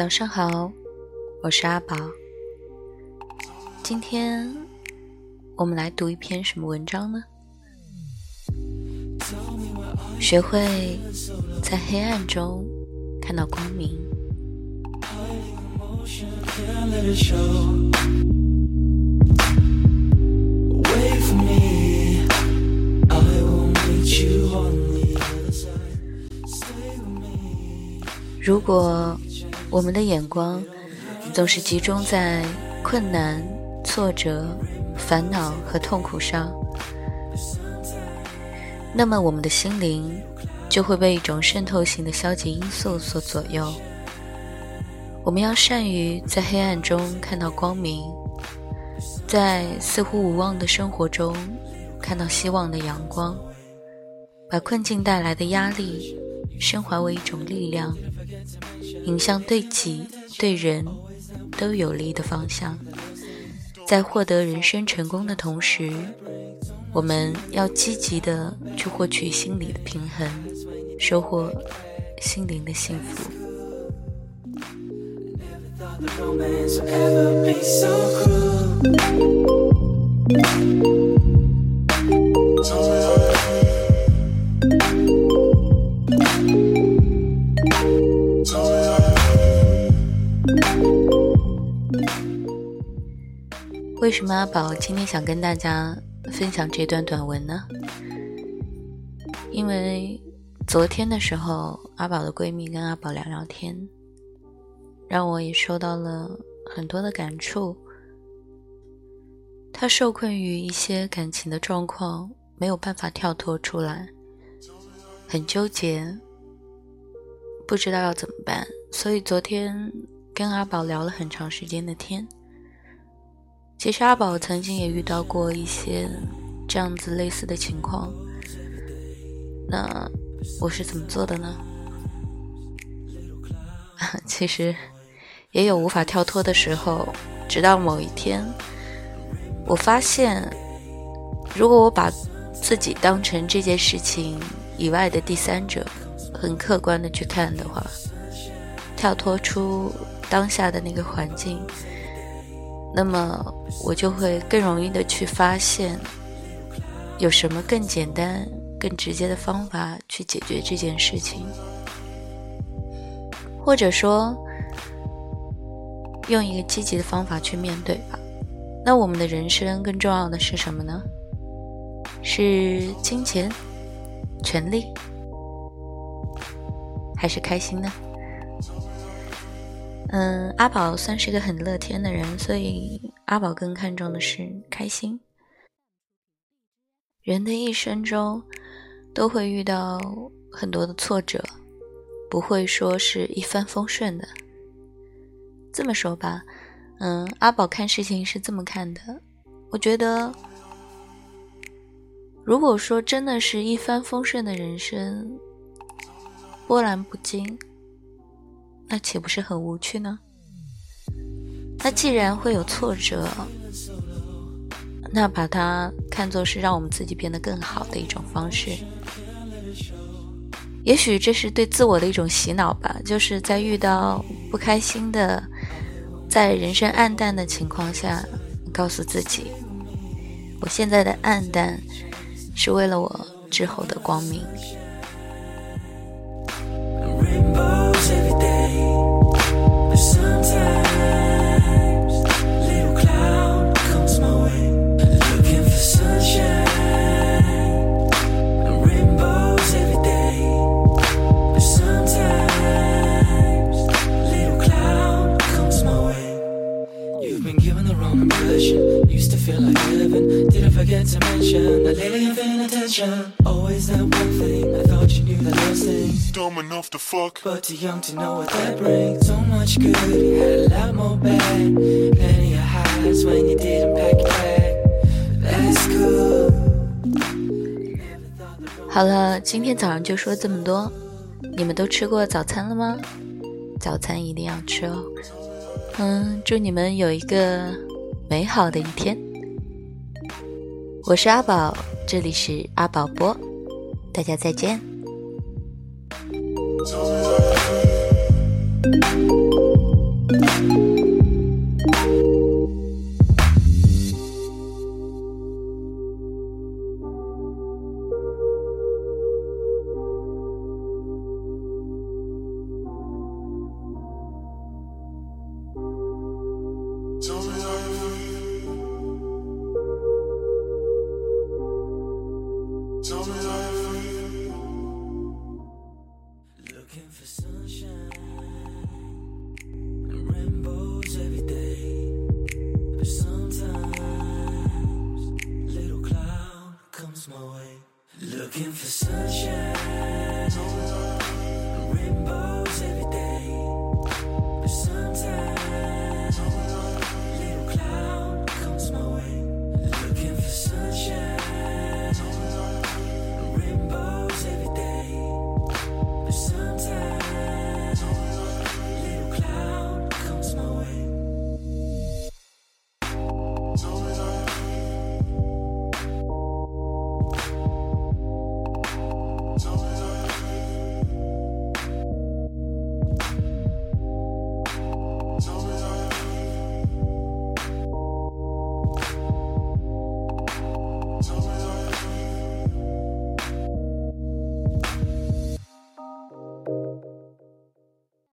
早上好，我是阿宝。今天我们来读一篇什么文章呢？学会在黑暗中看到光明。如果我们的眼光总是集中在困难、挫折、烦恼和痛苦上，那么我们的心灵就会被一种渗透性的消极因素所左右。我们要善于在黑暗中看到光明，在似乎无望的生活中看到希望的阳光，把困境带来的压力升华为一种力量。引向对己对人都有利的方向，在获得人生成功的同时，我们要积极的去获取心理的平衡，收获心灵的幸福。为什么阿宝今天想跟大家分享这段短文呢？因为昨天的时候，阿宝的闺蜜跟阿宝聊聊天，让我也受到了很多的感触。她受困于一些感情的状况，没有办法跳脱出来，很纠结，不知道要怎么办，所以昨天跟阿宝聊了很长时间的天。其实阿宝曾经也遇到过一些这样子类似的情况，那我是怎么做的呢？其实也有无法跳脱的时候，直到某一天，我发现，如果我把自己当成这件事情以外的第三者，很客观的去看的话，跳脱出当下的那个环境。那么我就会更容易的去发现，有什么更简单、更直接的方法去解决这件事情，或者说用一个积极的方法去面对吧。那我们的人生更重要的是什么呢？是金钱、权利，还是开心呢？嗯，阿宝算是个很乐天的人，所以阿宝更看重的是开心。人的一生中都会遇到很多的挫折，不会说是一帆风顺的。这么说吧，嗯，阿宝看事情是这么看的，我觉得，如果说真的是一帆风顺的人生，波澜不惊。那岂不是很无趣呢？那既然会有挫折，那把它看作是让我们自己变得更好的一种方式。也许这是对自我的一种洗脑吧，就是在遇到不开心的，在人生暗淡的情况下，告诉自己，我现在的暗淡是为了我之后的光明。好了，今天早上就说这么多。你们都吃过早餐了吗？早餐一定要吃哦。嗯，祝你们有一个美好的一天。我是阿宝，这里是阿宝播，大家再见。Looking for sunshine, rainbow.